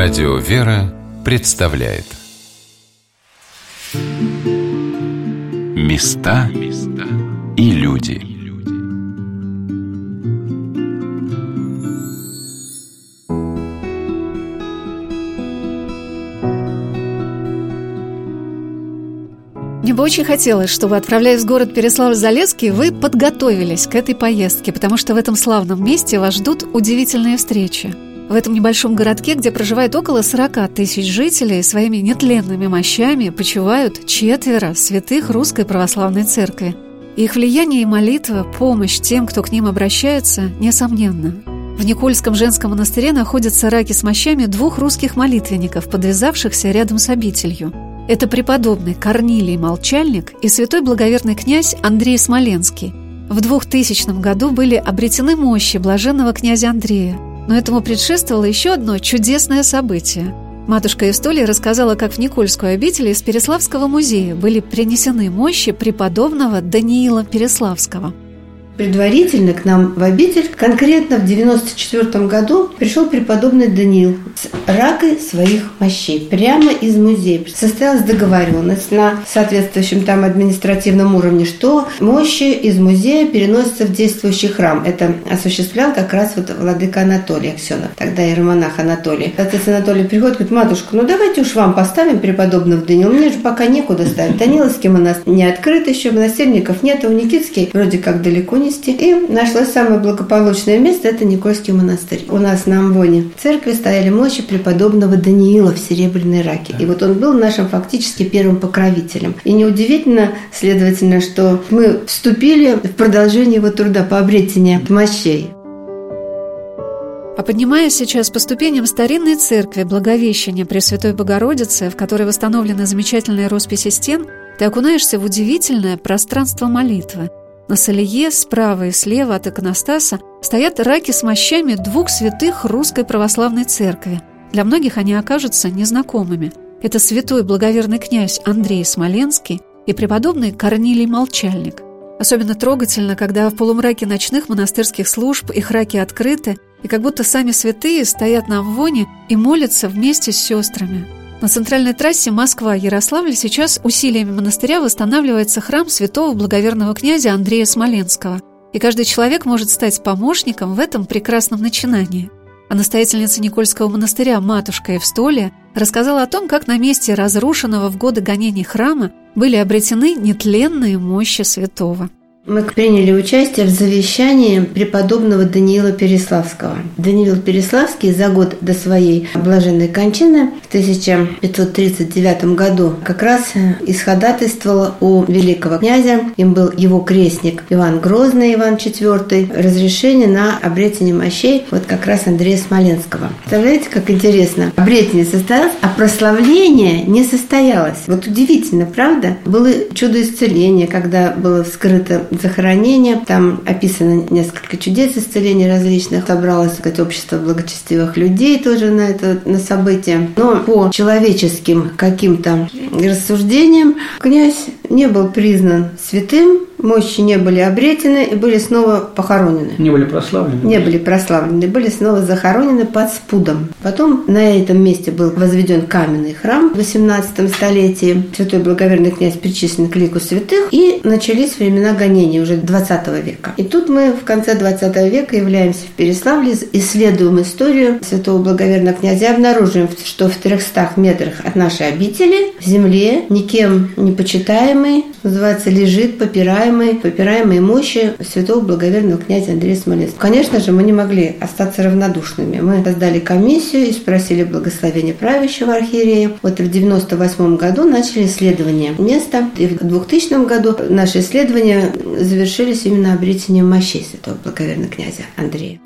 Радио «Вера» представляет. Места и люди. Мне бы очень хотелось, чтобы, отправляясь в город Переславль-Залесский, вы подготовились к этой поездке, потому что в этом славном месте вас ждут удивительные встречи – в этом небольшом городке, где проживает около 40 тысяч жителей, своими нетленными мощами почивают четверо святых Русской Православной Церкви. Их влияние и молитва, помощь тем, кто к ним обращается, несомненно. В Никольском женском монастыре находятся раки с мощами двух русских молитвенников, подвязавшихся рядом с обителью. Это преподобный Корнилий Молчальник и святой благоверный князь Андрей Смоленский. В 2000 году были обретены мощи блаженного князя Андрея – но этому предшествовало еще одно чудесное событие. Матушка Истолия рассказала, как в Никольскую обитель из Переславского музея были принесены мощи преподобного Даниила Переславского – Предварительно к нам в обитель, конкретно в 94 году, пришел преподобный Даниил с ракой своих мощей, прямо из музея. Состоялась договоренность на соответствующем там административном уровне, что мощи из музея переносятся в действующий храм. Это осуществлял как раз вот владыка Анатолий Аксенов, тогда иеромонах Анатолий. Отец Анатолий приходит, говорит, матушка, ну давайте уж вам поставим преподобного Даниила, мне же пока некуда ставить. Даниловский монастырь не открыт еще, монастырников нет, а у Никитский вроде как далеко не месте. И нашлось самое благополучное место – это Никольский монастырь. У нас на Амвоне в церкви стояли мощи преподобного Даниила в Серебряной Раке. И вот он был нашим фактически первым покровителем. И неудивительно, следовательно, что мы вступили в продолжение его труда по обретению мощей. А поднимаясь сейчас по ступеням старинной церкви Благовещения Пресвятой Богородицы, в которой восстановлены замечательные росписи стен, ты окунаешься в удивительное пространство молитвы, на солие справа и слева от иконостаса стоят раки с мощами двух святых русской православной церкви. Для многих они окажутся незнакомыми. Это святой благоверный князь Андрей Смоленский и преподобный Корнилий Молчальник. Особенно трогательно, когда в полумраке ночных монастырских служб их раки открыты, и как будто сами святые стоят на ввоне и молятся вместе с сестрами. На центральной трассе Москва-Ярославль сейчас усилиями монастыря восстанавливается храм святого благоверного князя Андрея Смоленского. И каждый человек может стать помощником в этом прекрасном начинании. А настоятельница Никольского монастыря матушка Евстолия рассказала о том, как на месте разрушенного в годы гонений храма были обретены нетленные мощи святого. Мы приняли участие в завещании преподобного Даниила Переславского. Даниил Переславский за год до своей блаженной кончины в 1539 году как раз исходатайствовал у великого князя, им был его крестник Иван Грозный, Иван IV, разрешение на обретение мощей вот как раз Андрея Смоленского. Представляете, как интересно? Обретение состоялось, а прославление не состоялось. Вот удивительно, правда? Было чудо исцеления, когда было вскрыто захоронения. Там описано несколько чудес исцеления различных. Собралось сказать, общество благочестивых людей тоже на это на событие. Но по человеческим каким-то рассуждениям князь не был признан святым, мощи не были обретены и были снова похоронены. Не были прославлены? Не были прославлены, были снова захоронены под спудом. Потом на этом месте был возведен каменный храм в 18 столетии. Святой благоверный князь причислен к лику святых, и начались времена гонений уже 20 века. И тут мы в конце 20 века являемся в Переславле, исследуем историю святого благоверного князя и обнаруживаем, что в 300 метрах от нашей обители в земле никем не почитаемый, называется, лежит, попирая попираемой, попираемой мощи святого благоверного князя Андрея Смоленского. Конечно же, мы не могли остаться равнодушными. Мы создали комиссию и спросили благословения правящего архиерея. Вот в 98 году начали исследование места. И в 2000 году наши исследования завершились именно обретением мощей святого благоверного князя Андрея.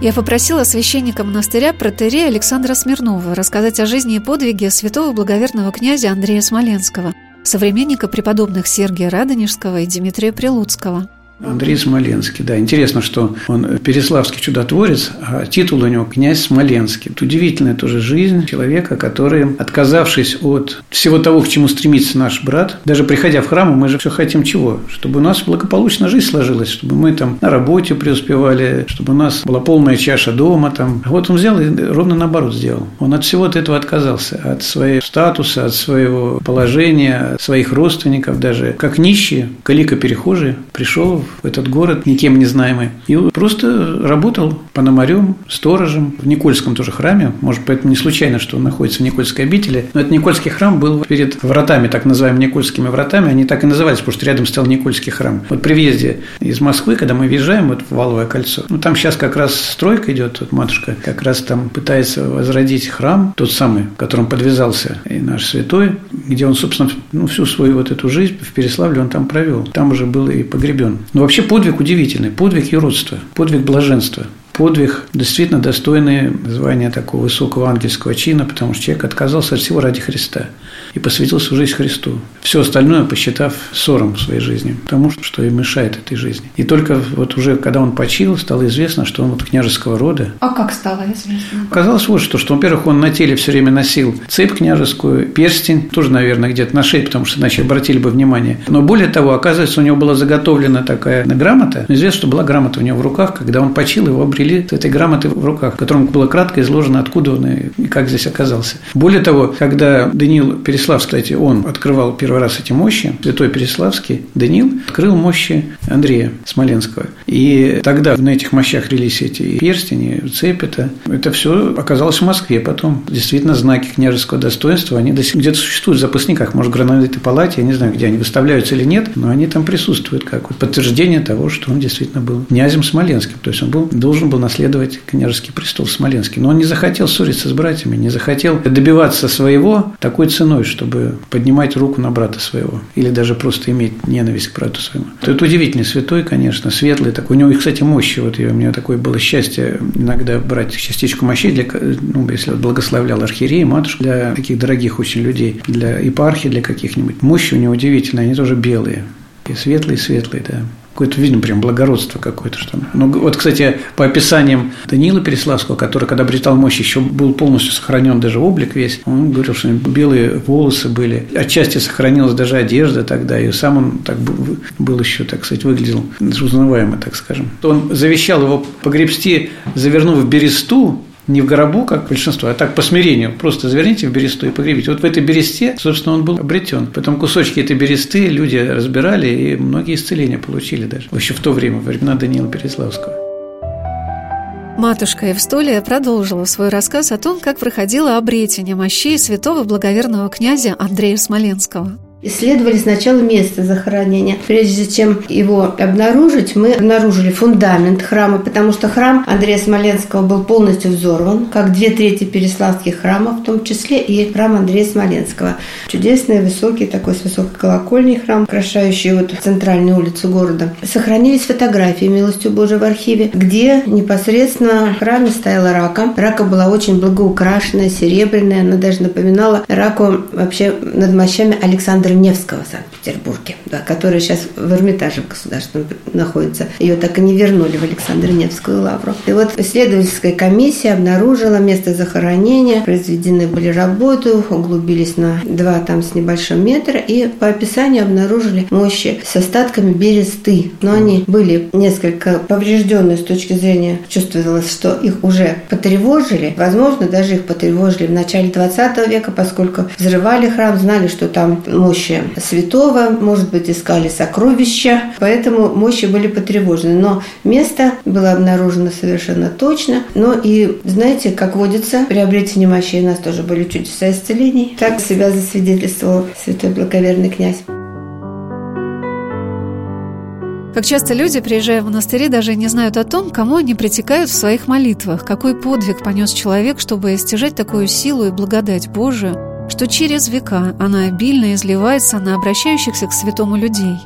Я попросила священника монастыря протерея Александра Смирнова рассказать о жизни и подвиге святого благоверного князя Андрея Смоленского – современника преподобных Сергия Радонежского и Дмитрия Прилуцкого. Андрей Смоленский, да. Интересно, что он переславский чудотворец, а титул у него князь Смоленский. Это удивительная тоже жизнь человека, который, отказавшись от всего того, к чему стремится наш брат, даже приходя в храм, мы же все хотим чего? Чтобы у нас благополучно жизнь сложилась, чтобы мы там на работе преуспевали, чтобы у нас была полная чаша дома там. Вот он взял и ровно наоборот сделал. Он от всего от этого отказался, от своего статуса, от своего положения, от своих родственников даже. Как нищий, калика-перехожий, пришел в этот город, никем не знаемый, и просто работал пономарем, сторожем в Никольском тоже храме. Может, поэтому не случайно, что он находится в Никольской обители. Но этот Никольский храм был перед вратами, так называемыми Никольскими вратами. Они так и назывались, потому что рядом стоял Никольский храм. Вот при въезде из Москвы, когда мы въезжаем вот в Валовое кольцо, ну, там сейчас как раз стройка идет, вот матушка как раз там пытается возродить храм, тот самый, в котором подвязался и наш святой, где он, собственно, ну, всю свою вот эту жизнь в Переславле он там провел. Там уже был и погребен. Но вообще подвиг удивительный, подвиг юродства, подвиг блаженства подвиг, действительно достойный звания такого высокого ангельского чина, потому что человек отказался от всего ради Христа и посвятил свою жизнь Христу. Все остальное посчитав ссором в своей жизни, потому что им мешает этой жизни. И только вот уже когда он почил, стало известно, что он вот княжеского рода. А как стало известно? Оказалось вот что, что, во-первых, он на теле все время носил цепь княжескую, перстень, тоже, наверное, где-то на шее, потому что иначе обратили бы внимание. Но более того, оказывается, у него была заготовлена такая грамота. Известно, что была грамота у него в руках, когда он почил, его обрели с этой грамоты в руках, в котором было кратко изложено, откуда он и как здесь оказался. Более того, когда Даниил перестал Переслав, кстати, он открывал первый раз эти мощи. Святой Переславский Даниил открыл мощи Андрея Смоленского. И тогда на этих мощах релись эти перстени, цепь это. Все оказалось в Москве. Потом действительно знаки княжеского достоинства, они до сих где-то существуют в запасниках. Может, в гранатовой палате, я не знаю, где они выставляются или нет, но они там присутствуют как подтверждение того, что он действительно был князем Смоленским. То есть он был, должен наследовать княжеский престол Смоленский. Но он не захотел ссориться с братьями, не захотел добиваться своего такой ценой, чтобы поднимать руку на брата своего или даже просто иметь ненависть к брату своему. Это удивительный святой, конечно, светлый такой. У него, кстати, мощи. Вот у меня такое было счастье иногда брать частичку мощей, для, ну, если благословлял архиерея, матушку, для таких дорогих очень людей, для епархии, для каких-нибудь. Мощи у него удивительные, они тоже белые. И светлые-светлые, да какое-то, видно, прям благородство какое-то. Что... Ну, вот, кстати, по описаниям Даниила Переславского, который, когда обретал мощь, еще был полностью сохранен даже облик весь, он говорил, что белые волосы были, отчасти сохранилась даже одежда тогда, и сам он так был, был еще, так сказать, выглядел узнаваемо, так скажем. Он завещал его погребсти, завернув в бересту, не в гробу, как большинство, а так по смирению. Просто заверните в бересту и погребите. Вот в этой бересте, собственно, он был обретен. Потом кусочки этой бересты люди разбирали, и многие исцеления получили даже. Еще в то время, во времена Даниила Переславского. Матушка Евстолия продолжила свой рассказ о том, как проходило обретение мощей святого благоверного князя Андрея Смоленского. Исследовали сначала место захоронения. Прежде чем его обнаружить, мы обнаружили фундамент храма, потому что храм Андрея Смоленского был полностью взорван, как две трети переславских храмов, в том числе и храм Андрея Смоленского. Чудесный, высокий, такой с высокой колокольней храм, украшающий вот центральную улицу города. Сохранились фотографии, милостью Божией, в архиве, где непосредственно в храме стояла рака. Рака была очень благоукрашенная, серебряная, она даже напоминала раку вообще над мощами Александра Александра Невского в Санкт-Петербурге, да, которая сейчас в Эрмитаже государственном находится. Ее так и не вернули в Александра Невскую лавру. И вот исследовательская комиссия обнаружила место захоронения, произведены были работы, углубились на два там с небольшим метра и по описанию обнаружили мощи с остатками бересты. Но они были несколько поврежденные с точки зрения, чувствовалось, что их уже потревожили. Возможно, даже их потревожили в начале 20 века, поскольку взрывали храм, знали, что там мощь мощи святого, может быть, искали сокровища, поэтому мощи были потревожены. Но место было обнаружено совершенно точно. Но и, знаете, как водится, приобретение мощей у нас тоже были чудеса исцелений. Так себя засвидетельствовал святой благоверный князь. Как часто люди, приезжая в монастыри, даже не знают о том, кому они притекают в своих молитвах, какой подвиг понес человек, чтобы стяжать такую силу и благодать Божию, что через века она обильно изливается на обращающихся к святому людей.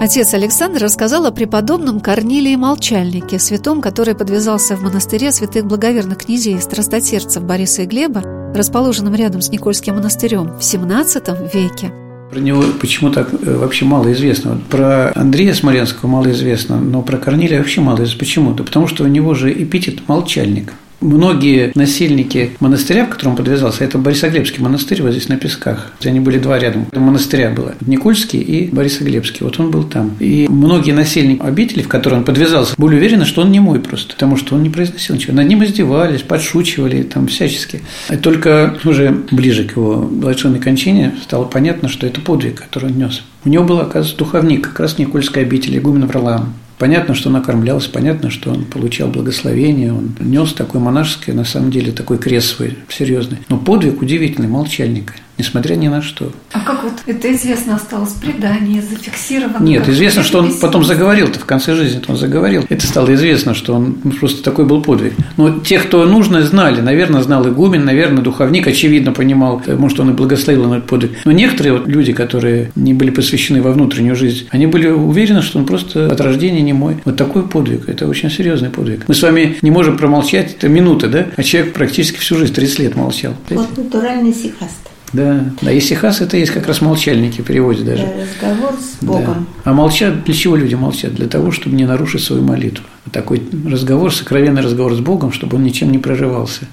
Отец Александр рассказал о преподобном Корнилии Молчальнике, святом, который подвязался в монастыре святых благоверных князей страстотерцев Бориса и Глеба, расположенном рядом с Никольским монастырем в XVII веке. Про него почему так э, вообще мало известно. Про Андрея Смоленского мало известно, но про Корнилия вообще мало известно. Почему? Да потому что у него же эпитет «молчальник». Многие насельники монастыря, в котором он подвязался, это Борисоглебский монастырь, вот здесь на Песках. Они были два рядом. Монастыря было. Никольский и Борисоглебский. Вот он был там. И многие насельники обители, в которой он подвязался, были уверены, что он не мой просто, потому что он не произносил ничего. Над ним издевались, подшучивали там всячески. И только уже ближе к его блаженной кончине стало понятно, что это подвиг, который он нес. У него был, оказывается, духовник как раз Никольской обители, игумен Варлаам. Понятно, что он окормлялся, понятно, что он получал благословение, он нес такой монашеский, на самом деле, такой крест свой серьезный. Но подвиг удивительный, молчальника – несмотря ни на что. А как вот это известно осталось, предание зафиксировано? Нет, известно, что он потом заговорил-то в конце жизни, он заговорил. Это стало известно, что он просто такой был подвиг. Но те, кто нужно, знали. Наверное, знал игумен, наверное, духовник, очевидно, понимал, может, он и благословил на этот подвиг. Но некоторые вот люди, которые не были посвящены во внутреннюю жизнь, они были уверены, что он просто от рождения не мой. Вот такой подвиг, это очень серьезный подвиг. Мы с вами не можем промолчать, это минуты, да? А человек практически всю жизнь, 30 лет молчал. Вот натуральный сихаст. Да, да, и сихас это есть как раз молчальники в переводе даже. Да, разговор с Богом. Да. А молчат, для чего люди молчат? Для того, чтобы не нарушить свою молитву. Такой разговор, сокровенный разговор с Богом, чтобы он ничем не прерывался.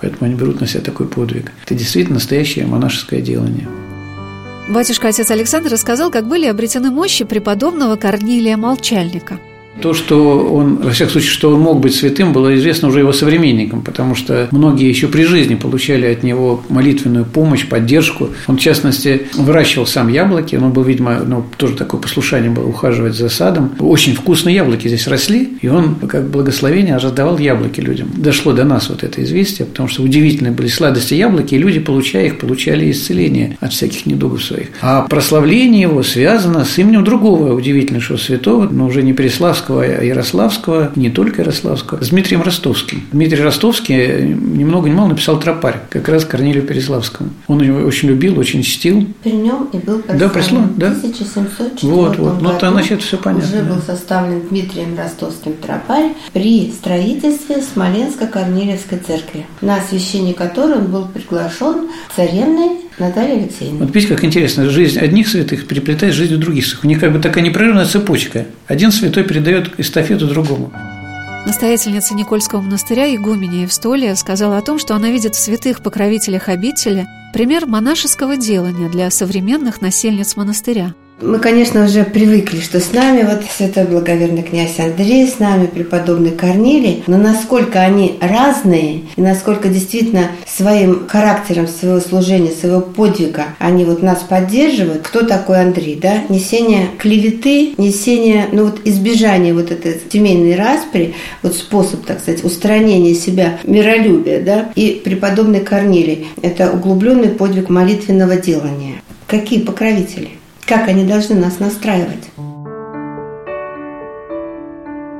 Поэтому они берут на себя такой подвиг. Это действительно настоящее монашеское делание. Батюшка отец Александр рассказал, как были обретены мощи преподобного Корнилия Молчальника – то, что он, во всяком случае, что он мог быть святым, было известно уже его современникам, потому что многие еще при жизни получали от него молитвенную помощь, поддержку. Он, в частности, выращивал сам яблоки, он был, видимо, ну, тоже такое послушание было ухаживать за садом. Очень вкусные яблоки здесь росли, и он, как благословение, раздавал яблоки людям. Дошло до нас вот это известие, потому что удивительные были сладости яблоки, и люди, получая их, получали исцеление от всяких недугов своих. А прославление его связано с именем другого удивительнейшего святого, но уже не Переславского, Ярославского, а Ярославского, не только Ярославского, с Дмитрием Ростовским. Дмитрий Ростовский ни много ни мало написал тропарь, как раз Корнилию Переславскому. Он его очень любил, очень чтил. При нем и был Да, пришло, да. В 1704 вот, вот. Ну, то, значит, все понятно. Уже да. был составлен Дмитрием Ростовским тропарь при строительстве Смоленско-Корнилевской церкви, на освящение которой он был приглашен царевной Наталья Алексеевна. Вот видите, как интересно, жизнь одних святых переплетает с жизнью других святых. У них как бы такая непрерывная цепочка. Один святой передает эстафету другому. Настоятельница Никольского монастыря Игуменя Евстолия сказала о том, что она видит в святых покровителях обители пример монашеского делания для современных насельниц монастыря – мы, конечно, уже привыкли, что с нами вот святой благоверный князь Андрей, с нами преподобный Корнилий, но насколько они разные, и насколько действительно своим характером своего служения, своего подвига они вот нас поддерживают. Кто такой Андрей, да? Несение клеветы, несение, ну вот избежание вот этой семейной распри, вот способ, так сказать, устранения себя, миролюбия, да? И преподобный Корнилий – это углубленный подвиг молитвенного делания. Какие покровители? Как они должны нас настраивать?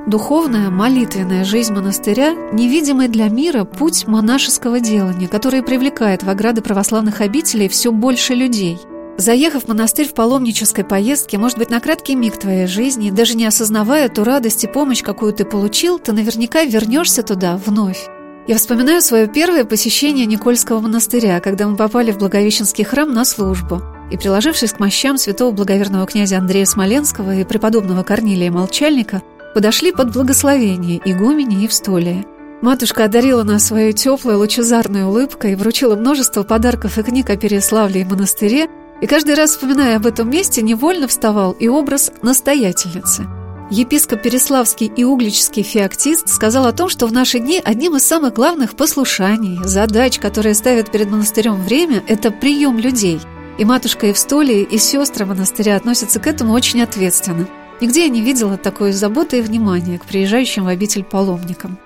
Духовная, молитвенная жизнь монастыря – невидимый для мира путь монашеского делания, который привлекает в ограды православных обителей все больше людей. Заехав в монастырь в паломнической поездке, может быть, на краткий миг твоей жизни, даже не осознавая ту радость и помощь, какую ты получил, ты наверняка вернешься туда вновь. Я вспоминаю свое первое посещение Никольского монастыря, когда мы попали в Благовещенский храм на службу – и, приложившись к мощам святого благоверного князя Андрея Смоленского и преподобного Корнилия Молчальника, подошли под благословение игумени Евстолия. Матушка одарила нас своей теплой лучезарной улыбкой и вручила множество подарков и книг о Переславле и монастыре, и каждый раз, вспоминая об этом месте, невольно вставал и образ настоятельницы. Епископ Переславский и углический феоктист сказал о том, что в наши дни одним из самых главных послушаний, задач, которые ставят перед монастырем время, это прием людей – и матушка Евстолия, и сестры монастыря относятся к этому очень ответственно. Нигде я не видела такой заботы и внимания к приезжающим в обитель паломникам.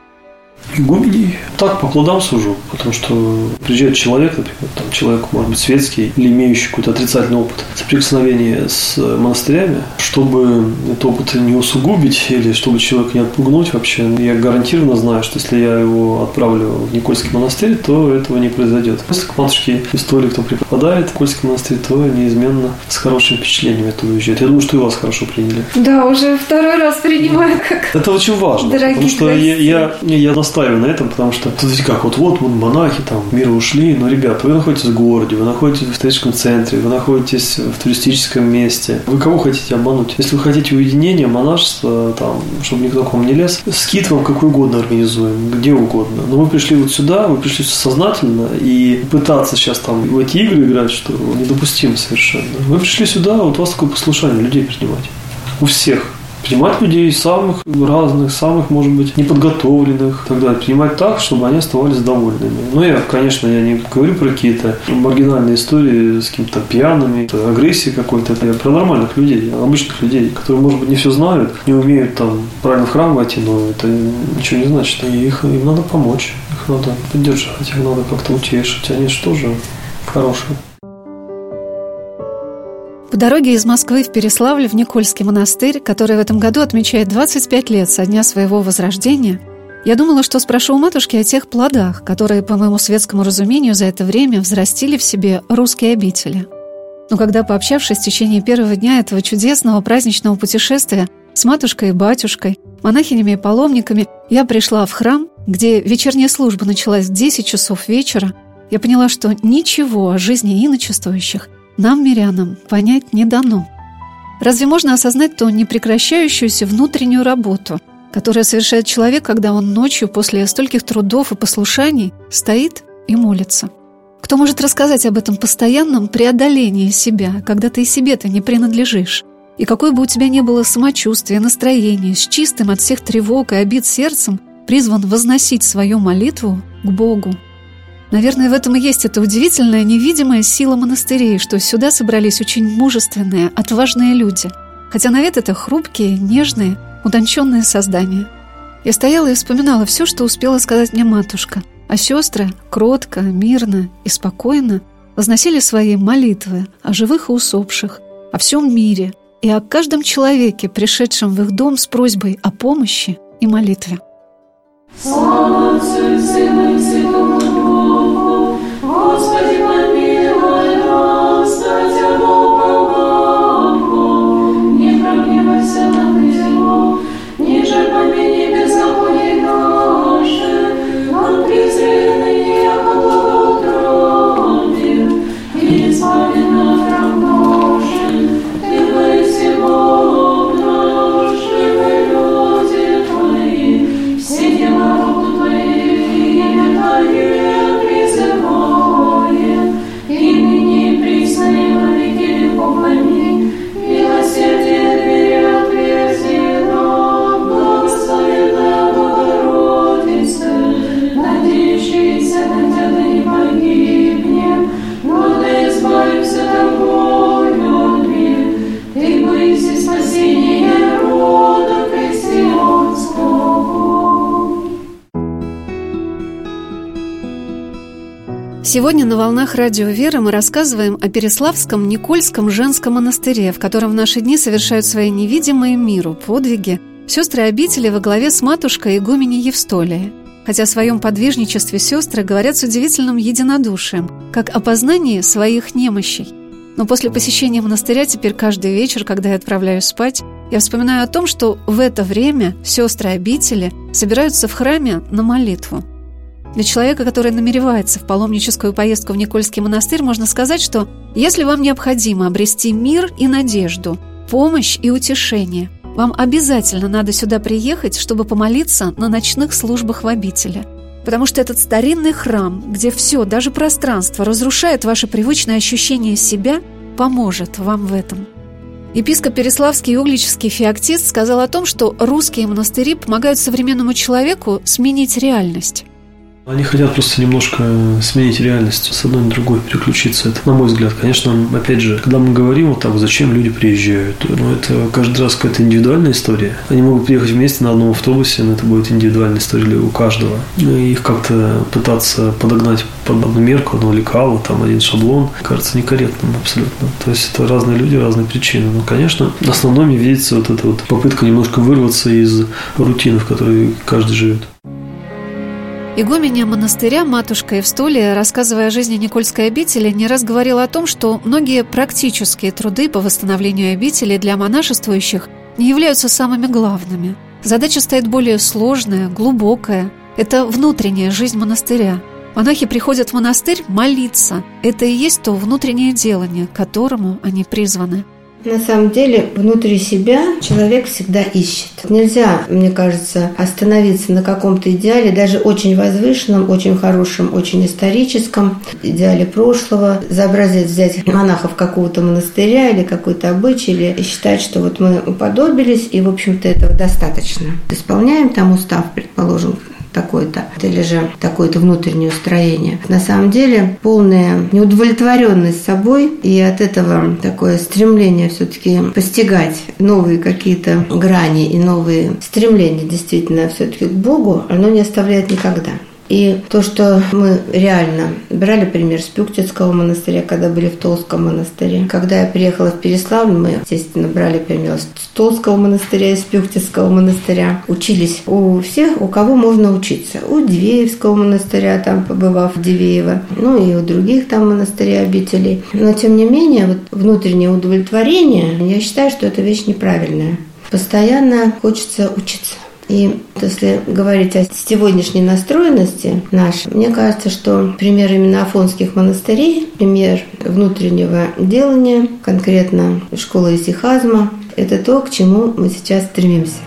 Игуменей так по плодам сужу, потому что приезжает человек, например, там человек, может быть, светский или имеющий какой-то отрицательный опыт соприкосновения с монастырями, чтобы этот опыт не усугубить или чтобы человека не отпугнуть вообще, я гарантированно знаю, что если я его отправлю в Никольский монастырь, то этого не произойдет. Если к матушке истории кто преподает в Никольский монастырь, то неизменно с хорошими впечатлениями это уезжает. Я думаю, что и вас хорошо приняли. Да, уже второй раз принимаю как Это очень важно, потому что я, я, я, я настаиваю на этом, потому что, смотрите, как вот, вот, монахи там мира ушли, но, ребят, вы находитесь в городе, вы находитесь в историческом центре, вы находитесь в туристическом месте. Вы кого хотите обмануть? Если вы хотите уединения, монашества, там, чтобы никто к вам не лез, скид вам какой угодно организуем, где угодно. Но вы пришли вот сюда, вы пришли сознательно, и пытаться сейчас там в эти игры играть, что недопустимо совершенно. Вы пришли сюда, вот у вас такое послушание людей принимать. У всех принимать людей самых разных, самых, может быть, неподготовленных, тогда принимать так, чтобы они оставались довольными. Ну, я, конечно, я не говорю про какие-то маргинальные истории с какими-то пьяными, агрессией какой-то. Я про нормальных людей, обычных людей, которые, может быть, не все знают, не умеют там правильно в храм войти, но это ничего не значит. И их, им надо помочь, их надо поддержать, их надо как-то утешить. Они же тоже хорошие. Дороге из Москвы в Переславль в Никольский монастырь, который в этом году отмечает 25 лет со дня своего возрождения, я думала, что спрошу у матушки о тех плодах, которые, по моему светскому разумению, за это время взрастили в себе русские обители. Но когда, пообщавшись в течение первого дня этого чудесного праздничного путешествия с матушкой и батюшкой, монахинями и паломниками, я пришла в храм, где вечерняя служба началась в 10 часов вечера, я поняла, что ничего о жизни иночествующих – нам, мирянам, понять не дано. Разве можно осознать ту непрекращающуюся внутреннюю работу, которая совершает человек, когда он ночью после стольких трудов и послушаний стоит и молится? Кто может рассказать об этом постоянном преодолении себя, когда ты себе-то не принадлежишь? И какое бы у тебя ни было самочувствие, настроение, с чистым от всех тревог и обид сердцем, призван возносить свою молитву к Богу. Наверное, в этом и есть эта удивительная невидимая сила монастырей, что сюда собрались очень мужественные, отважные люди. Хотя на вид это хрупкие, нежные, утонченные создания. Я стояла и вспоминала все, что успела сказать мне матушка. А сестры кротко, мирно и спокойно возносили свои молитвы о живых и усопших, о всем мире и о каждом человеке, пришедшем в их дом с просьбой о помощи и молитве. Слава Господи, Сегодня на «Волнах Радио Веры» мы рассказываем о Переславском Никольском женском монастыре, в котором в наши дни совершают свои невидимые миру подвиги сестры обители во главе с матушкой игумени Евстолией. Хотя о своем подвижничестве сестры говорят с удивительным единодушием, как о познании своих немощей. Но после посещения монастыря теперь каждый вечер, когда я отправляюсь спать, я вспоминаю о том, что в это время сестры обители собираются в храме на молитву. Для человека, который намеревается в паломническую поездку в Никольский монастырь, можно сказать, что если вам необходимо обрести мир и надежду, помощь и утешение, вам обязательно надо сюда приехать, чтобы помолиться на ночных службах в обители. Потому что этот старинный храм, где все, даже пространство, разрушает ваше привычное ощущение себя, поможет вам в этом. Епископ Переславский Углический феоктист сказал о том, что русские монастыри помогают современному человеку сменить реальность. Они хотят просто немножко сменить реальность, с одной на другой переключиться. Это, на мой взгляд, конечно, опять же, когда мы говорим вот так, зачем люди приезжают, ну, это каждый раз какая-то индивидуальная история. Они могут приехать вместе на одном автобусе, но это будет индивидуальная история у каждого. Ну, и их как-то пытаться подогнать под одну мерку, одно лекало, там один шаблон, кажется некорректным абсолютно. То есть это разные люди, разные причины. Но, конечно, основном мне видится вот эта вот попытка немножко вырваться из рутины, в которой каждый живет. Игуменя монастыря матушка Евстолия, рассказывая о жизни Никольской обители, не раз говорила о том, что многие практические труды по восстановлению обители для монашествующих не являются самыми главными. Задача стоит более сложная, глубокая, Это внутренняя жизнь монастыря. Монахи приходят в монастырь молиться. Это и есть то внутреннее делание, к которому они призваны. На самом деле, внутри себя человек всегда ищет. Нельзя, мне кажется, остановиться на каком-то идеале, даже очень возвышенном, очень хорошем, очень историческом, идеале прошлого, за образец взять монахов какого-то монастыря или какой-то обычай, или считать, что вот мы уподобились, и, в общем-то, этого достаточно. Исполняем там устав, предположим, такое-то, или же такое-то внутреннее устроение. На самом деле полная неудовлетворенность собой и от этого такое стремление все-таки постигать новые какие-то грани и новые стремления действительно все-таки к Богу, оно не оставляет никогда. И то, что мы реально брали пример с Пюктицкого монастыря, когда были в Толском монастыре. Когда я приехала в Переславль, мы, естественно, брали пример с Толского монастыря и с Пюктицкого монастыря. Учились у всех, у кого можно учиться. У Дивеевского монастыря, там побывав в Дивеево, ну и у других там монастырей, обителей. Но, тем не менее, вот внутреннее удовлетворение, я считаю, что это вещь неправильная. Постоянно хочется учиться. И если говорить о сегодняшней настроенности нашей, мне кажется, что пример именно афонских монастырей, пример внутреннего делания, конкретно школы исихазма, это то, к чему мы сейчас стремимся.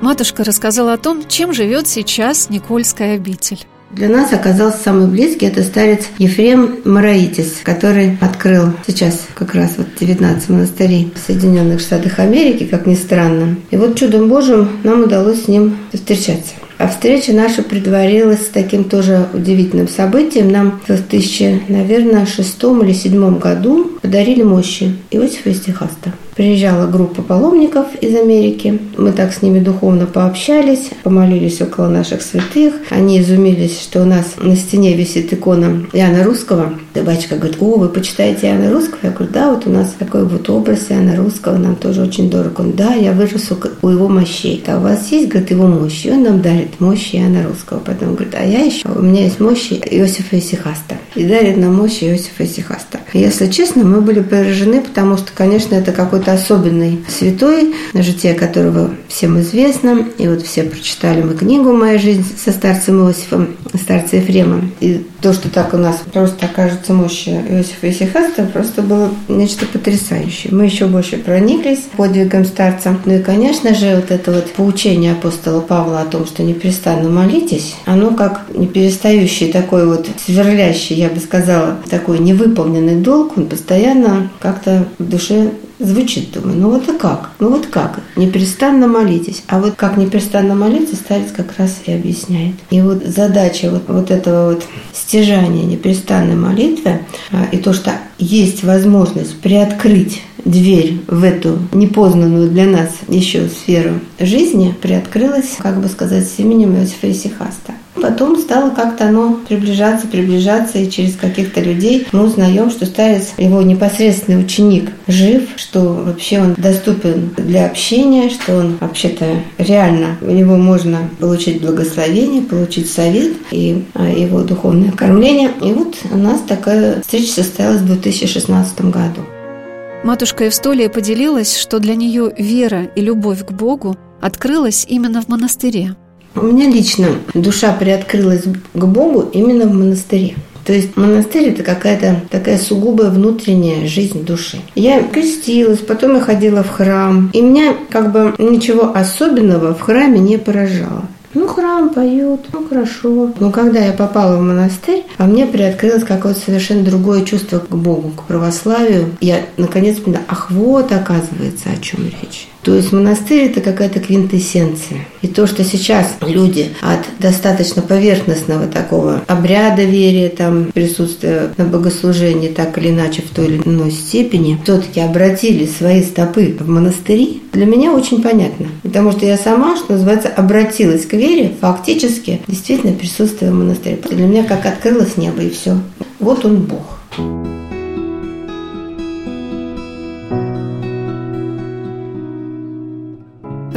Матушка рассказала о том, чем живет сейчас Никольская обитель. Для нас оказался самый близкий, это старец Ефрем Мараитис, который открыл сейчас как раз вот 19 монастырей в Соединенных Штатах Америки, как ни странно. И вот чудом Божьим нам удалось с ним встречаться. А встреча наша предварилась таким тоже удивительным событием. Нам в 2000, наверное, шестом или седьмом году подарили мощи Иосифа Истихаста. Приезжала группа паломников из Америки. Мы так с ними духовно пообщались, помолились около наших святых. Они изумились, что у нас на стене висит икона Иоанна Русского. И батюшка говорит, о, вы почитаете Иоанна Русского? Я говорю, да, вот у нас такой вот образ Иоанна Русского, нам тоже очень дорог. Он, да, я вырос у его мощей. А у вас есть, говорит, его мощь? И он нам дарит мощь Иоанна Русского. Потом говорит, а я еще, у меня есть мощь Иосифа Исихаста. И дарит нам мощь Иосифа Исихаста. Если честно, мы были поражены, потому что, конечно, это какой-то особенный святой, житие которого всем известно. И вот все прочитали мы книгу «Моя жизнь» со старцем Иосифом, старцем Ефремом. И то, что так у нас просто окажется мощь Иосифа Исихаста, просто было нечто потрясающее. Мы еще больше прониклись подвигом старца. Ну и, конечно же, вот это вот поучение апостола Павла о том, что непрестанно молитесь, оно как не перестающий такой вот сверлящий, я бы сказала, такой невыполненный долг, он постоянно как-то в душе звучит, думаю, ну вот и как? Ну вот как? Непрестанно молитесь. А вот как непрестанно молиться, старец как раз и объясняет. И вот задача вот, вот этого вот стяжания непрестанной молитвы а, и то, что есть возможность приоткрыть дверь в эту непознанную для нас еще сферу жизни, приоткрылась, как бы сказать, с именем Иосифа Исихаста. Потом стало как-то оно приближаться, приближаться, и через каких-то людей мы узнаем, что старец, его непосредственный ученик, жив, что вообще он доступен для общения, что он вообще-то реально, у него можно получить благословение, получить совет и а, его духовное кормление. И вот у нас такая встреча состоялась в 2016 году. Матушка Евстолия поделилась, что для нее вера и любовь к Богу открылась именно в монастыре. У меня лично душа приоткрылась к Богу именно в монастыре. То есть монастырь это какая-то такая сугубая внутренняя жизнь души. Я крестилась, потом я ходила в храм. И меня как бы ничего особенного в храме не поражало. Ну, храм поют, ну, хорошо. Но когда я попала в монастырь, во мне приоткрылось какое-то совершенно другое чувство к Богу, к православию. Я, наконец, поняла, ах, вот, оказывается, о чем речь. То есть монастырь – это какая-то квинтэссенция. И то, что сейчас люди от достаточно поверхностного такого обряда верия, там, присутствия на богослужении так или иначе в той или иной степени, все-таки обратили свои стопы в монастыри, для меня очень понятно. Потому что я сама, что называется, обратилась к вере, фактически, действительно присутствуя в монастыре. Для меня как открылось небо, и все. Вот он Бог.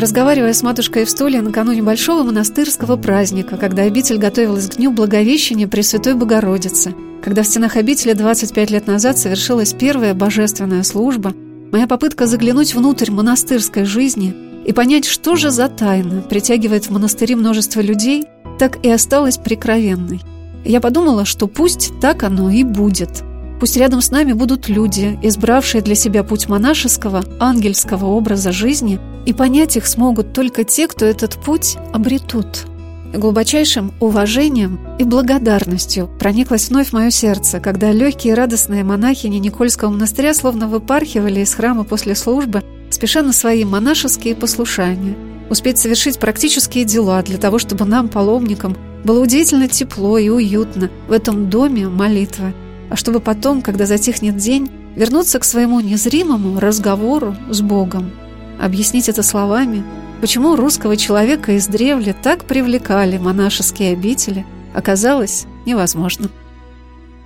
Разговаривая с матушкой Евстолией накануне большого монастырского праздника, когда обитель готовилась к Дню Благовещения Пресвятой Богородицы, когда в стенах обители 25 лет назад совершилась первая божественная служба, моя попытка заглянуть внутрь монастырской жизни и понять, что же за тайна притягивает в монастыри множество людей, так и осталась прикровенной. Я подумала, что пусть так оно и будет. Пусть рядом с нами будут люди, избравшие для себя путь монашеского, ангельского образа жизни, и понять их смогут только те, кто этот путь обретут. Глубочайшим уважением и благодарностью прониклось вновь мое сердце, когда легкие и радостные монахини Никольского монастыря словно выпархивали из храма после службы, спеша на свои монашеские послушания, успеть совершить практические дела для того, чтобы нам, паломникам, было удивительно тепло и уютно в этом доме молитвы, а чтобы потом, когда затихнет день, вернуться к своему незримому разговору с Богом. Объяснить это словами, почему русского человека издревле так привлекали монашеские обители, оказалось невозможно.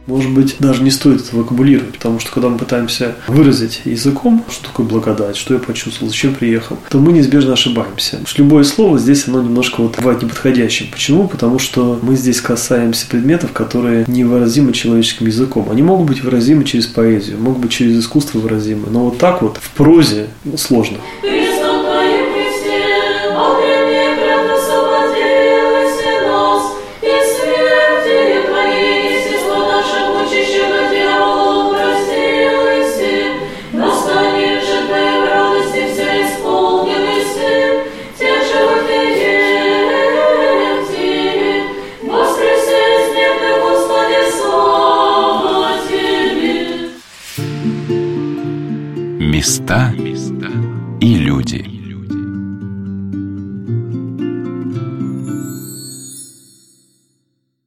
Может быть, даже не стоит это вокабулировать, потому что когда мы пытаемся выразить языком, что такое благодать, что я почувствовал, зачем приехал, то мы неизбежно ошибаемся. Любое слово здесь, оно немножко вот бывает неподходящим. Почему? Потому что мы здесь касаемся предметов, которые невыразимы человеческим языком. Они могут быть выразимы через поэзию, могут быть через искусство выразимы, но вот так вот в прозе сложно. Места